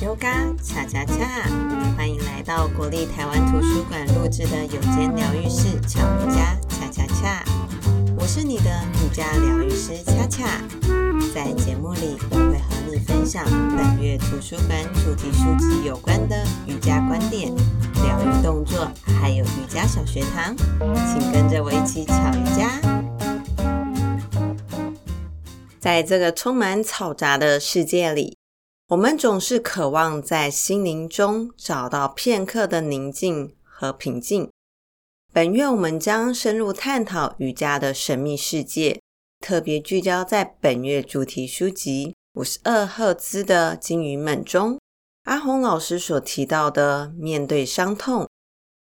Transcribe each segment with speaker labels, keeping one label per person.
Speaker 1: 瑜伽恰恰恰，欢迎来到国立台湾图书馆录制的有间疗愈室巧瑜伽恰恰恰。我是你的瑜伽疗愈师恰恰，在节目里我会和你分享本月图书馆主题书籍有关的瑜伽观点、疗愈动作，还有瑜伽小学堂，请跟着我一起巧瑜伽。在这个充满嘈杂的世界里。我们总是渴望在心灵中找到片刻的宁静和平静。本月我们将深入探讨瑜伽的神秘世界，特别聚焦在本月主题书籍《五十二赫兹的鲸鱼们》中，阿红老师所提到的面对伤痛，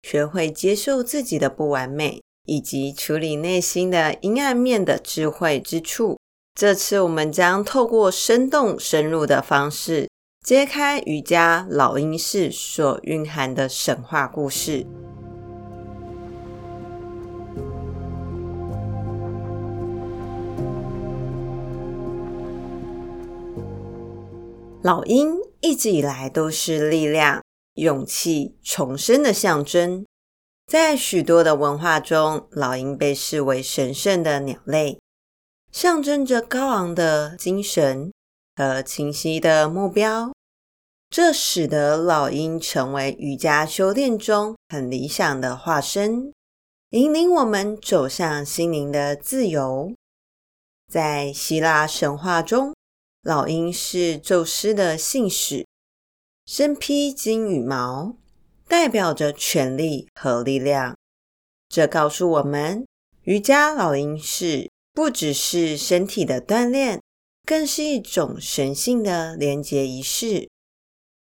Speaker 1: 学会接受自己的不完美，以及处理内心的阴暗面的智慧之处。这次我们将透过生动深入的方式，揭开瑜伽老鹰式所蕴含的神话故事。老鹰一直以来都是力量、勇气、重生的象征，在许多的文化中，老鹰被视为神圣的鸟类。象征着高昂的精神和清晰的目标，这使得老鹰成为瑜伽修炼中很理想的化身，引领我们走向心灵的自由。在希腊神话中，老鹰是宙斯的信使，身披金羽毛，代表着权力和力量。这告诉我们，瑜伽老鹰是。不只是身体的锻炼，更是一种神性的连结仪式。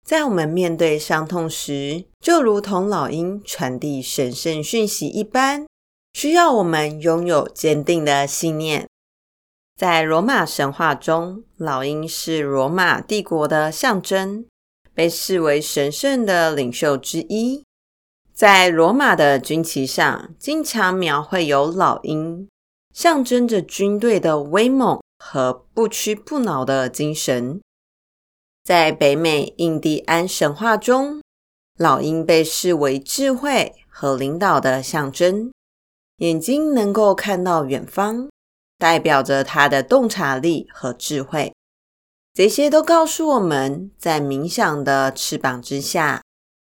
Speaker 1: 在我们面对伤痛时，就如同老鹰传递神圣讯息一般，需要我们拥有坚定的信念。在罗马神话中，老鹰是罗马帝国的象征，被视为神圣的领袖之一。在罗马的军旗上，经常描绘有老鹰。象征着军队的威猛和不屈不挠的精神。在北美印第安神话中，老鹰被视为智慧和领导的象征，眼睛能够看到远方，代表着它的洞察力和智慧。这些都告诉我们在冥想的翅膀之下，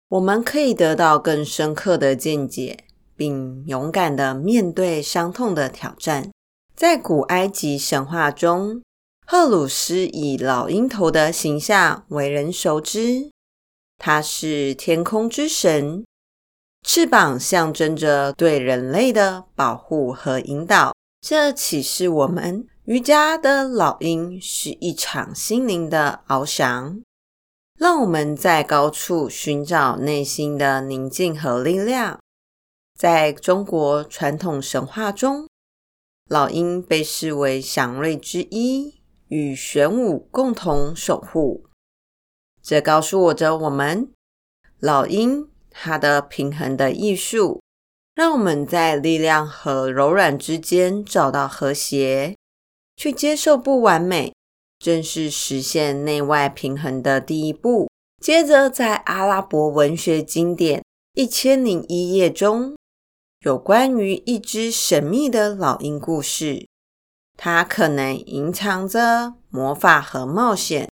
Speaker 1: 我们可以得到更深刻的见解。并勇敢的面对伤痛的挑战。在古埃及神话中，赫鲁斯以老鹰头的形象为人熟知。他是天空之神，翅膀象征着对人类的保护和引导。这启示我们，瑜伽的老鹰是一场心灵的翱翔，让我们在高处寻找内心的宁静和力量。在中国传统神话中，老鹰被视为祥瑞之一，与玄武共同守护。这告诉我着我们，老鹰它的平衡的艺术，让我们在力量和柔软之间找到和谐，去接受不完美，正是实现内外平衡的第一步。接着，在阿拉伯文学经典《一千零一夜》中。有关于一只神秘的老鹰故事，它可能隐藏着魔法和冒险。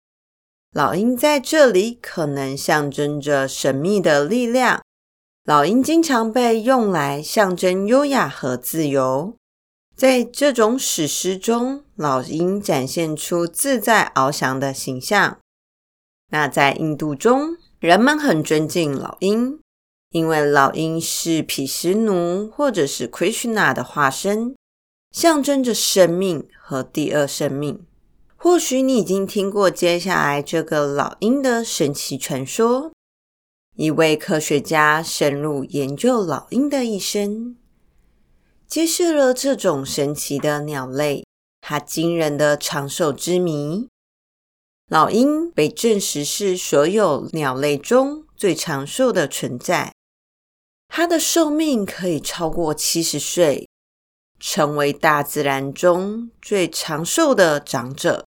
Speaker 1: 老鹰在这里可能象征着神秘的力量。老鹰经常被用来象征优雅和自由。在这种史诗中，老鹰展现出自在翱翔的形象。那在印度中，人们很尊敬老鹰。因为老鹰是毗湿奴或者是 Krishna 的化身，象征着生命和第二生命。或许你已经听过接下来这个老鹰的神奇传说。一位科学家深入研究老鹰的一生，揭示了这种神奇的鸟类它惊人的长寿之谜。老鹰被证实是所有鸟类中最长寿的存在。它的寿命可以超过七十岁，成为大自然中最长寿的长者。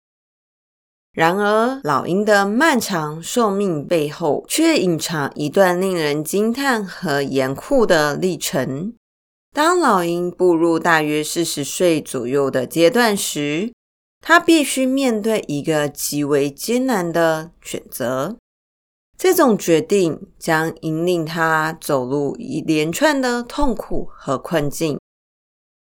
Speaker 1: 然而，老鹰的漫长寿命背后，却隐藏一段令人惊叹和严酷的历程。当老鹰步入大约四十岁左右的阶段时，它必须面对一个极为艰难的选择。这种决定将引领他走入一连串的痛苦和困境。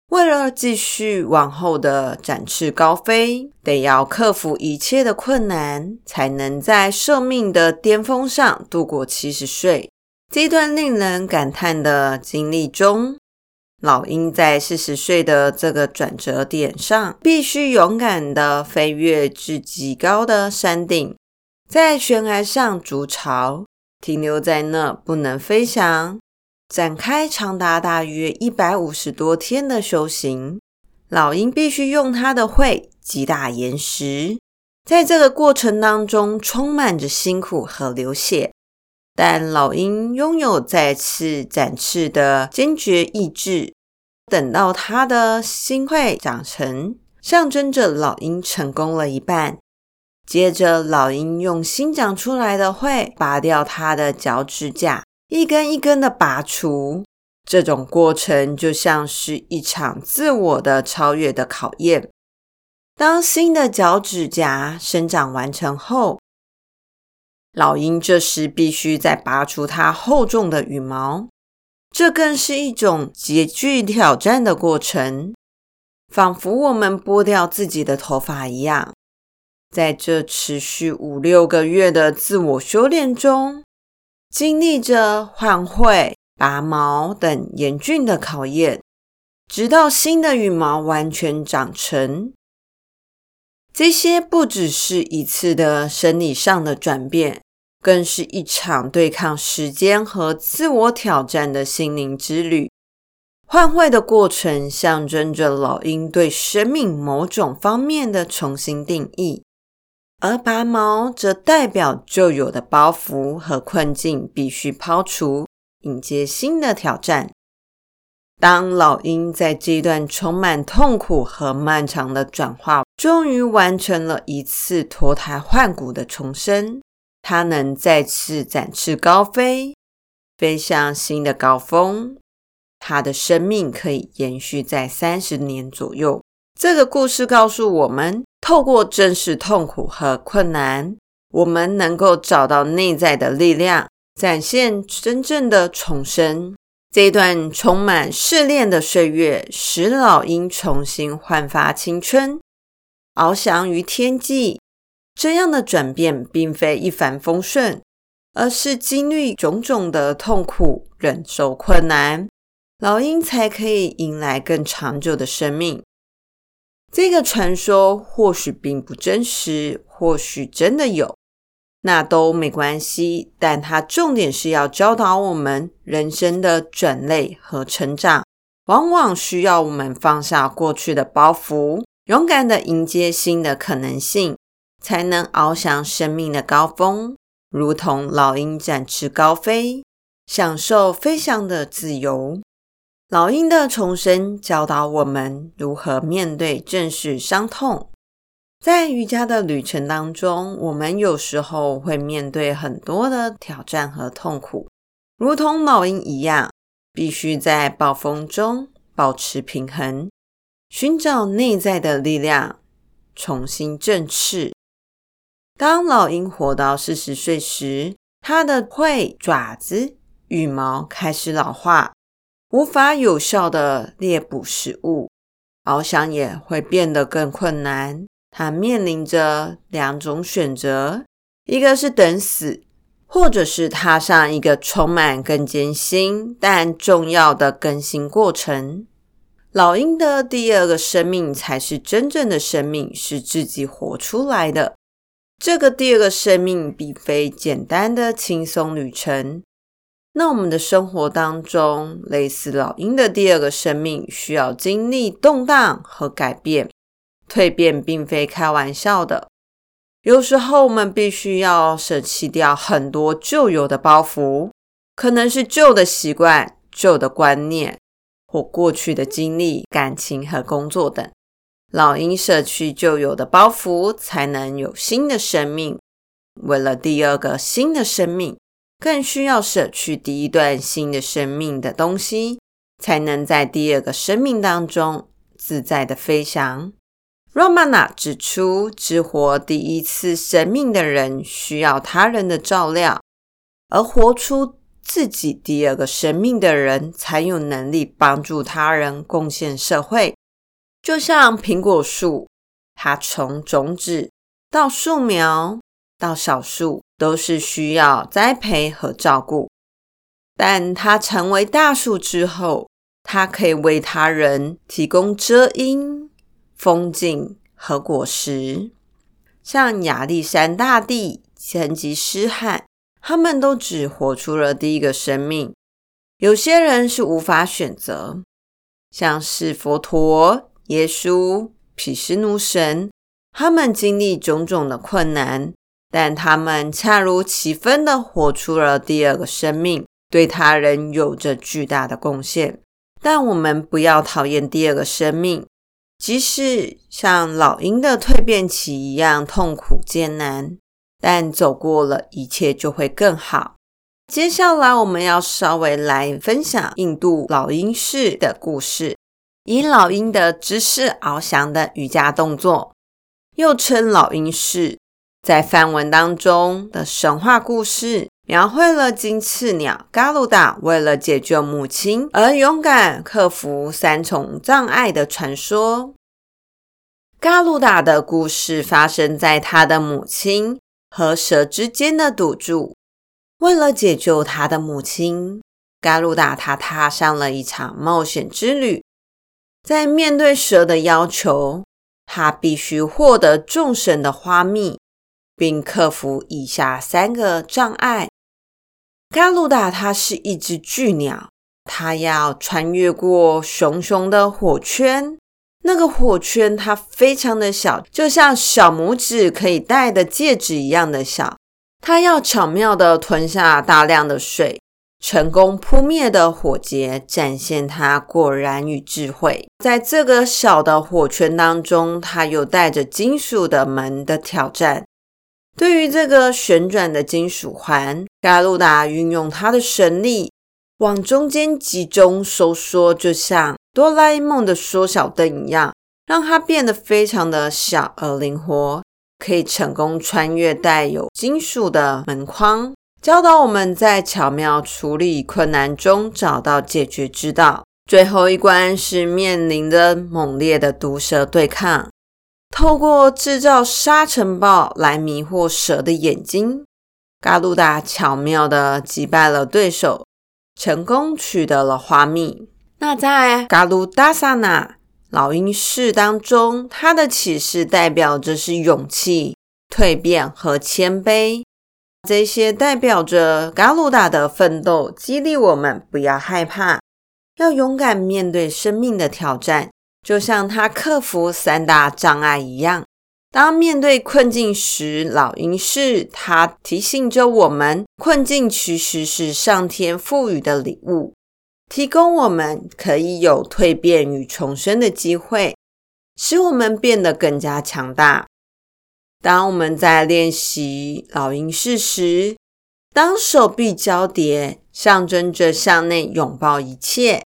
Speaker 1: 为了继续往后的展翅高飞，得要克服一切的困难，才能在寿命的巅峰上度过七十岁。这段令人感叹的经历中，老鹰在四十岁的这个转折点上，必须勇敢地飞越至极高的山顶，在悬崖上筑巢，停留在那不能飞翔。展开长达大约一百五十多天的修行，老鹰必须用它的喙击打岩石，在这个过程当中充满着辛苦和流血，但老鹰拥有再次展翅的坚决意志。等到它的新会长成，象征着老鹰成功了一半。接着，老鹰用新长出来的喙拔掉它的脚趾甲。一根一根的拔除，这种过程就像是一场自我的超越的考验。当新的脚趾甲生长完成后，老鹰这时必须再拔出它厚重的羽毛，这更是一种极具挑战的过程，仿佛我们剥掉自己的头发一样。在这持续五六个月的自我修炼中，经历着换喙、拔毛等严峻的考验，直到新的羽毛完全长成。这些不只是一次的生理上的转变，更是一场对抗时间和自我挑战的心灵之旅。换喙的过程象征着老鹰对生命某种方面的重新定义。而拔毛则代表旧有的包袱和困境必须抛除，迎接新的挑战。当老鹰在这段充满痛苦和漫长的转化，终于完成了一次脱胎换骨的重生，它能再次展翅高飞，飞向新的高峰。它的生命可以延续在三十年左右。这个故事告诉我们，透过正视痛苦和困难，我们能够找到内在的力量，展现真正的重生。这段充满试炼的岁月，使老鹰重新焕发青春，翱翔于天际。这样的转变并非一帆风顺，而是经历种种的痛苦，忍受困难，老鹰才可以迎来更长久的生命。这个传说或许并不真实，或许真的有，那都没关系。但它重点是要教导我们，人生的转捩和成长，往往需要我们放下过去的包袱，勇敢地迎接新的可能性，才能翱翔生命的高峰，如同老鹰展翅高飞，享受飞翔的自由。老鹰的重生教导我们如何面对正视伤痛。在瑜伽的旅程当中，我们有时候会面对很多的挑战和痛苦，如同老鹰一样，必须在暴风中保持平衡，寻找内在的力量，重新振翅。当老鹰活到四十岁时，它的喙、爪子、羽毛开始老化。无法有效地猎捕食物，翱翔也会变得更困难。它面临着两种选择：一个是等死，或者是踏上一个充满更艰辛但重要的更新过程。老鹰的第二个生命才是真正的生命，是自己活出来的。这个第二个生命并非简单的轻松旅程。那我们的生活当中，类似老鹰的第二个生命，需要经历动荡和改变。蜕变并非开玩笑的，有时候我们必须要舍弃掉很多旧有的包袱，可能是旧的习惯、旧的观念，或过去的经历、感情和工作等。老鹰舍去旧有的包袱，才能有新的生命。为了第二个新的生命，更需要舍去第一段新的生命的东西，才能在第二个生命当中自在的飞翔。Romana 指出，只活第一次生命的人需要他人的照料，而活出自己第二个生命的人才有能力帮助他人，贡献社会。就像苹果树，它从种子到树苗到小树，都是需要栽培和照顾。但它成为大树之后，它可以为他人提供遮阴、风景和果实。像亚历山大帝、成吉思汗，他们都只活出了第一个生命。有些人是无法选择，像是佛陀。耶稣、毗湿奴神，他们经历种种的困难，但他们恰如其分地活出了第二个生命，对他人有着巨大的贡献。但我们不要讨厌第二个生命，即使像老鹰的蜕变期一样痛苦艰难，但走过了一切就会更好。接下来我们要稍微来分享印度老鹰式的故事。以老鹰的姿势翱翔的瑜伽动作，又称老鹰式，在梵文当中的神话故事，描绘了金翅鸟嘎鲁达为了解救母亲而勇敢克服三重障碍的传说。嘎鲁达的故事发生在他的母亲和蛇之间的赌注。为了解救他的母亲，嘎鲁达他踏上了一场冒险之旅。在面对蛇的要求，他必须获得众神的花蜜，并克服以下三个障碍。嘎鲁达它是一只巨鸟，它要穿越过熊熊的火圈。那个火圈它非常的小，就像小拇指可以戴的戒指一样的小。它要巧妙地吞下大量的水。成功扑灭的火劫，展现他果然与智慧。在这个小的火圈当中，他有带着金属的门的挑战。对于这个旋转的金属环，嘎鲁达运用他的神力往中间集中收缩，就像哆啦 A 梦的缩小灯一样，让它变得非常的小而灵活，可以成功穿越带有金属的门框。教导我们在巧妙处理困难中找到解决之道。最后一关是面临着猛烈的毒蛇对抗，透过制造沙尘暴来迷惑蛇的眼睛，嘎鲁达巧妙地击败了对手，成功取得了花蜜。那在嘎鲁达萨那老鹰式当中，它的启示代表着是勇气、蜕变和谦卑。这些代表着嘎鲁达的奋斗，激励我们不要害怕，要勇敢面对生命的挑战，就像他克服三大障碍一样。当面对困境时，老鹰式他提醒着我们，困境其实是上天赋予的礼物，提供我们可以有蜕变与重生的机会，使我们变得更加强大。当我们在练习老鹰式时，当手臂交叠，象征着向内拥抱一切，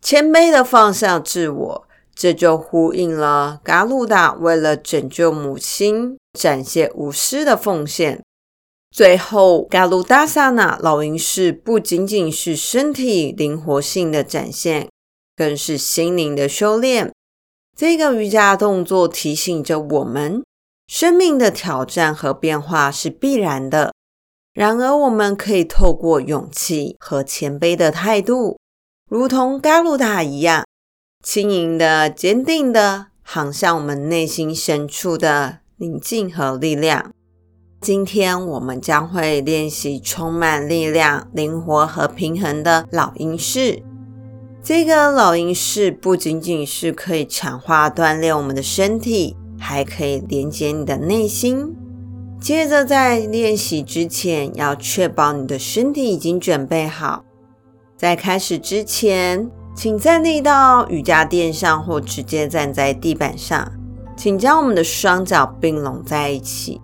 Speaker 1: 谦卑的放下自我，这就呼应了嘎鲁达为了拯救母亲，展现无私的奉献。最后，嘎鲁达萨那老鹰式不仅仅是身体灵活性的展现，更是心灵的修炼。这个瑜伽动作提醒着我们。生命的挑战和变化是必然的，然而我们可以透过勇气和谦卑的态度，如同嘎鲁达一样，轻盈的、坚定的航向我们内心深处的宁静和力量。今天我们将会练习充满力量、灵活和平衡的老鹰式。这个老鹰式不仅仅是可以强化锻炼我们的身体。还可以连接你的内心。接着，在练习之前，要确保你的身体已经准备好。在开始之前，请站立到瑜伽垫上，或直接站在地板上，请将我们的双脚并拢在一起，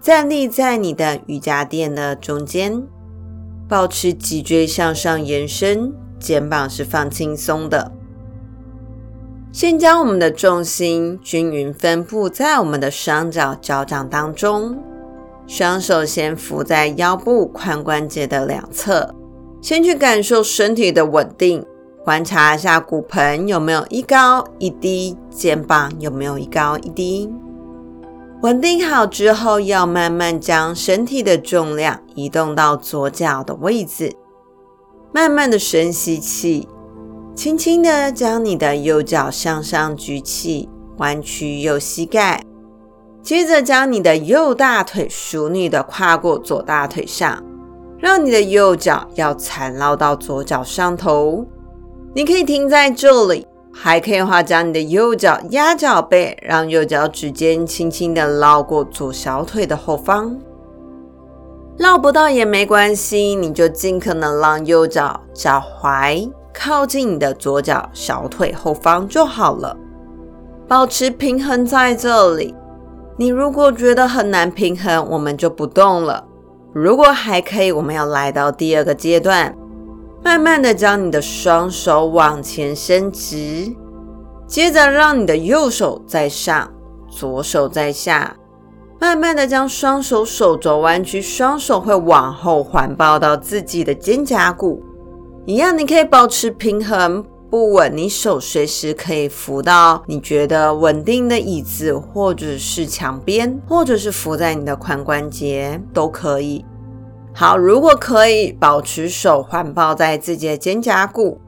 Speaker 1: 站立在你的瑜伽垫的中间，保持脊椎向上延伸，肩膀是放轻松的。先将我们的重心均匀分布在我们的双脚脚掌当中，双手先扶在腰部髋关节的两侧，先去感受身体的稳定。观察一下骨盆有没有一高一低，肩膀有没有一高一低。稳定好之后，要慢慢将身体的重量移动到左脚的位置。慢慢的深吸气，轻轻的将你的右脚向上举起，弯曲右膝盖。接着将你的右大腿淑女的跨过左大腿上，让你的右脚要缠绕到左脚上头。你可以停在这里，还可以的话，将你的右脚压脚背，让右脚指尖轻轻的绕过左小腿的后方。绕不到也没关系，你就尽可能让右脚脚踝靠近你的左脚小腿后方就好了。保持平衡在这里。你如果觉得很难平衡，我们就不动了。如果还可以，我们要来到第二个阶段。慢慢的将你的双手往前伸直，接着让你的右手在上，左手在下。慢慢的将双手手肘弯曲，双手会往后环抱到自己的肩胛骨。一样，你可以保持平衡，不稳，你手随时可以扶到你觉得稳定的椅子，或者是墙边，或者是扶在你的髋关节，都可以。好，如果可以保持手环抱在自己的肩胛骨，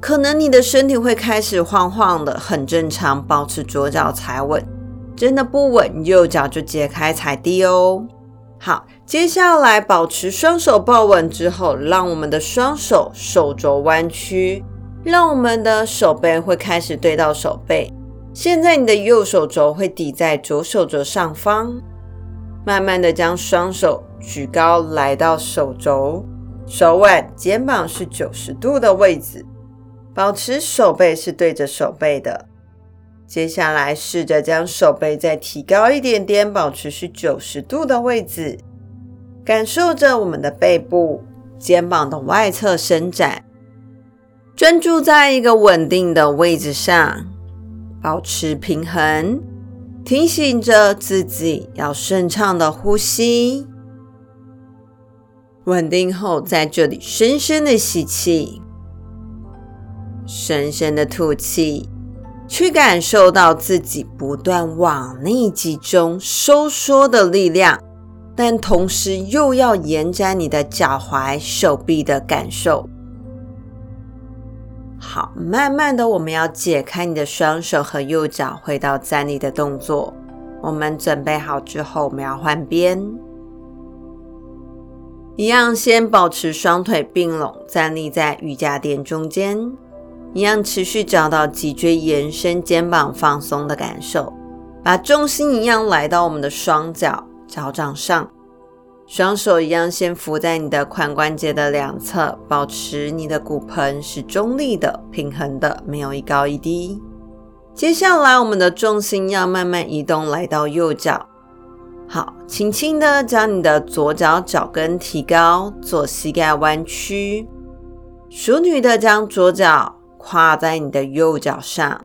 Speaker 1: 可能你的身体会开始晃晃的，很正常。保持左脚踩稳，真的不稳，右脚就解开踩地哦。好，接下来保持双手抱稳之后，让我们的双手手肘弯曲，让我们的手背会开始对到手背。现在你的右手肘会抵在左手肘上方，慢慢的将双手。举高来到手肘，手腕、肩膀是九十度的位置，保持手背是对着手背的。接下来试着将手背再提高一点点，保持是九十度的位置，感受着我们的背部、肩膀的外侧伸展，专注在一个稳定的位置上，保持平衡，提醒着自己要顺畅的呼吸。稳定后，在这里深深的吸气，深深的吐气，去感受到自己不断往内集中收缩的力量，但同时又要延展你的脚踝、手臂的感受。好，慢慢的，我们要解开你的双手和右脚，回到站立的动作。我们准备好之后，我们要换边。一样，先保持双腿并拢，站立在瑜伽垫中间。一样，持续找到脊椎延伸、肩膀放松的感受。把重心一样来到我们的双脚脚掌上，双手一样先扶在你的髋关节的两侧，保持你的骨盆是中立的、平衡的，没有一高一低。接下来，我们的重心要慢慢移动，来到右脚。好，轻轻的将你的左脚脚跟提高，左膝盖弯曲，淑女的将左脚跨在你的右脚上，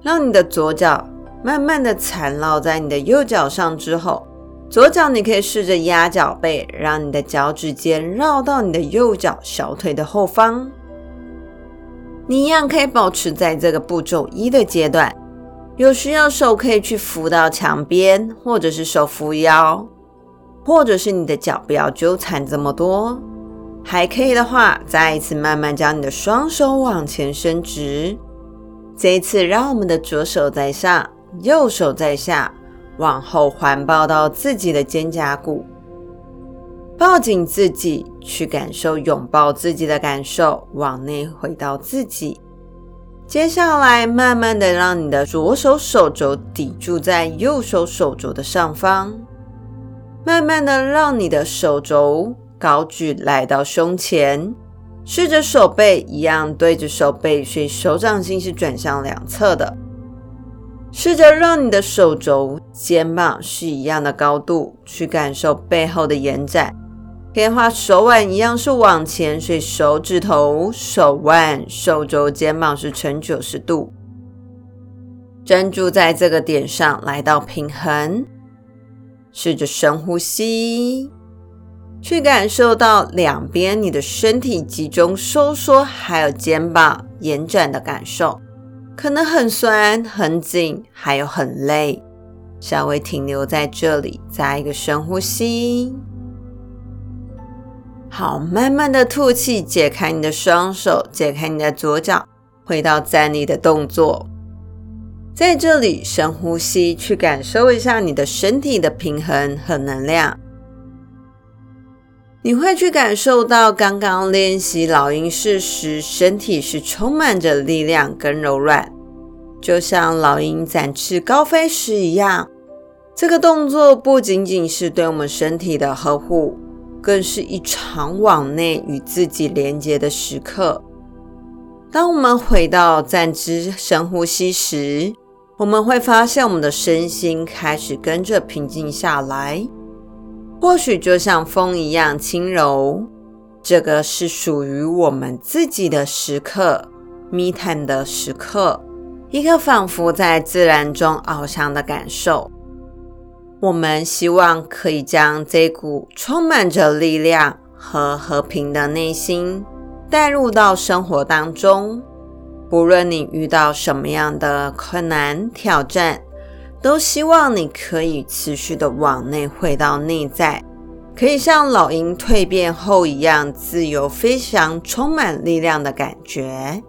Speaker 1: 让你的左脚慢慢的缠绕在你的右脚上之后，左脚你可以试着压脚背，让你的脚趾尖绕到你的右脚小腿的后方。你一样可以保持在这个步骤一的阶段。有需要手可以去扶到墙边，或者是手扶腰，或者是你的脚不要纠缠这么多。还可以的话，再一次慢慢将你的双手往前伸直。这一次，让我们的左手在上，右手在下，往后环抱到自己的肩胛骨，抱紧自己，去感受拥抱自己的感受，往内回到自己。接下来，慢慢的让你的左手手肘抵住在右手手肘的上方，慢慢的让你的手肘高举来到胸前，试着手背一样对着手背，所以手掌心是转向两侧的。试着让你的手肘、肩膀是一样的高度，去感受背后的延展。可以画手腕一样是往前，所以手指头、手腕、手肘、肩膀是呈九十度。专注在这个点上，来到平衡。试着深呼吸，去感受到两边你的身体集中收缩，还有肩膀延展的感受。可能很酸、很紧，还有很累。稍微停留在这里，再一个深呼吸。好，慢慢的吐气，解开你的双手，解开你的左脚，回到站立的动作。在这里深呼吸，去感受一下你的身体的平衡和能量。你会去感受到刚刚练习老鹰式时，身体是充满着力量跟柔软，就像老鹰展翅高飞时一样。这个动作不仅仅是对我们身体的呵护。更是一场往内与自己连接的时刻。当我们回到站姿深呼吸时，我们会发现我们的身心开始跟着平静下来，或许就像风一样轻柔。这个是属于我们自己的时刻，me time 的时刻，一个仿佛在自然中翱翔的感受。我们希望可以将这股充满着力量和和平的内心带入到生活当中。不论你遇到什么样的困难挑战，都希望你可以持续的往内回到内在，可以像老鹰蜕变后一样自由飞翔，充满力量的感觉。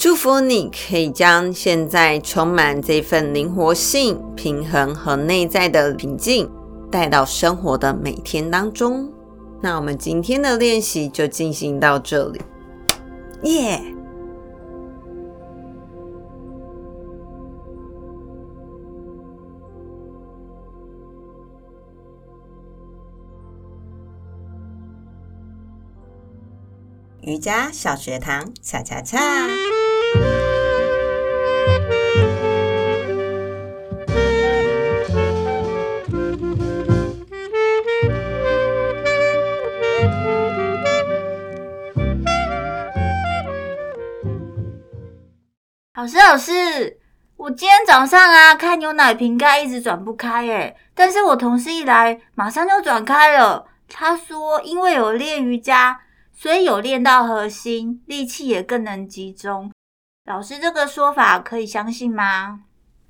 Speaker 1: 祝福你可以将现在充满这份灵活性、平衡和内在的平静带到生活的每天当中。那我们今天的练习就进行到这里，耶、瑜伽小学堂，恰恰恰。
Speaker 2: 老师，老师，我今天早上啊，开牛奶瓶盖一直转不开，诶，但是我同事一来，马上就转开了。他说，因为有练瑜伽，所以有练到核心，力气也更能集中。老师这个说法可以相信吗？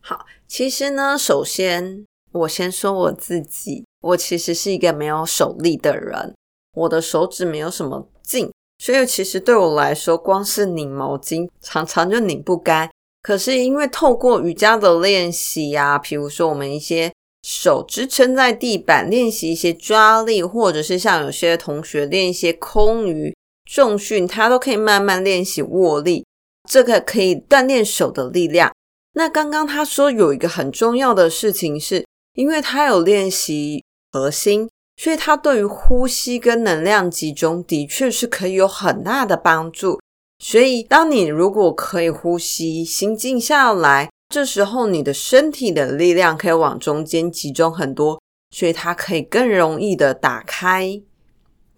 Speaker 1: 好，其实呢，首先我先说我自己，我其实是一个没有手力的人，我的手指没有什么劲。所以其实对我来说，光是拧毛巾常常就拧不干。可是因为透过瑜伽的练习啊，比如说我们一些手支撑在地板，练习一些抓力，或者是像有些同学练一些空余重训，他都可以慢慢练习握力，这个可以锻炼手的力量。那刚刚他说有一个很重要的事情是，因为他有练习核心。所以它对于呼吸跟能量集中的确是可以有很大的帮助。所以，当你如果可以呼吸，心静下来，这时候你的身体的力量可以往中间集中很多，所以它可以更容易的打开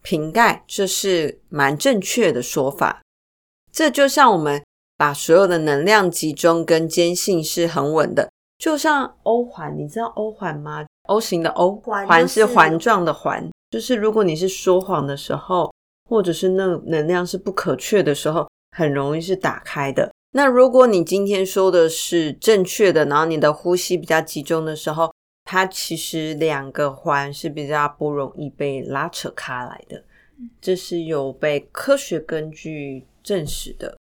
Speaker 1: 瓶盖，这是蛮正确的说法。这就像我们把所有的能量集中跟坚信是很稳的，就像欧环，你知道欧环吗？O 型的 O 环是环状的环，就是如果你是说谎的时候，或者是那能量是不可缺的时候，很容易是打开的。那如果你今天说的是正确的，然后你的呼吸比较集中的时候，它其实两个环是比较不容易被拉扯开来的，这是有被科学根据证实的。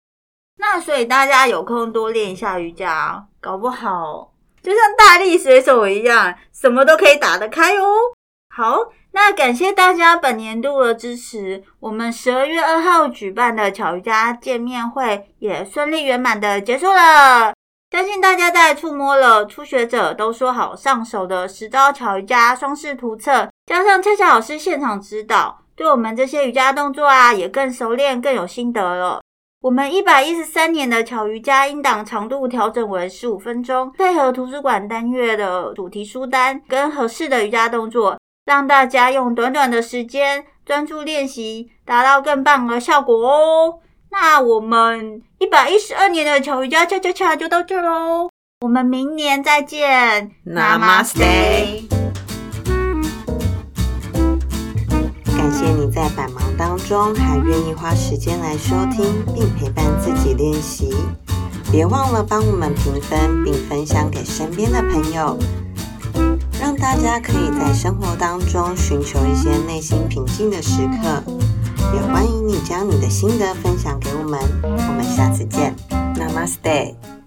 Speaker 2: 那所以大家有空多练一下瑜伽，搞不好。就像大力水手一样，什么都可以打得开哦。好，那感谢大家本年度的支持。我们十二月二号举办的巧瑜伽见面会也顺利圆满的结束了。相信大家在触摸了初学者都说好上手的十招巧瑜伽双式图册，加上恰恰老师现场指导，对我们这些瑜伽动作啊也更熟练、更有心得了。我们一百一十三年的巧瑜伽音档长度调整为十五分钟，配合图书馆单月的主题书单跟合适的瑜伽动作，让大家用短短的时间专注练习，达到更棒的效果哦。那我们一百一十二年的巧瑜伽恰恰恰就到这喽，我们明年再见
Speaker 1: ，Namaste。谢中还愿意花时间来收听并陪伴自己练习，别忘了帮我们评分并分享给身边的朋友，让大家可以在生活当中寻求一些内心平静的时刻。也欢迎你将你的心得分享给我们，我们下次见，Namaste。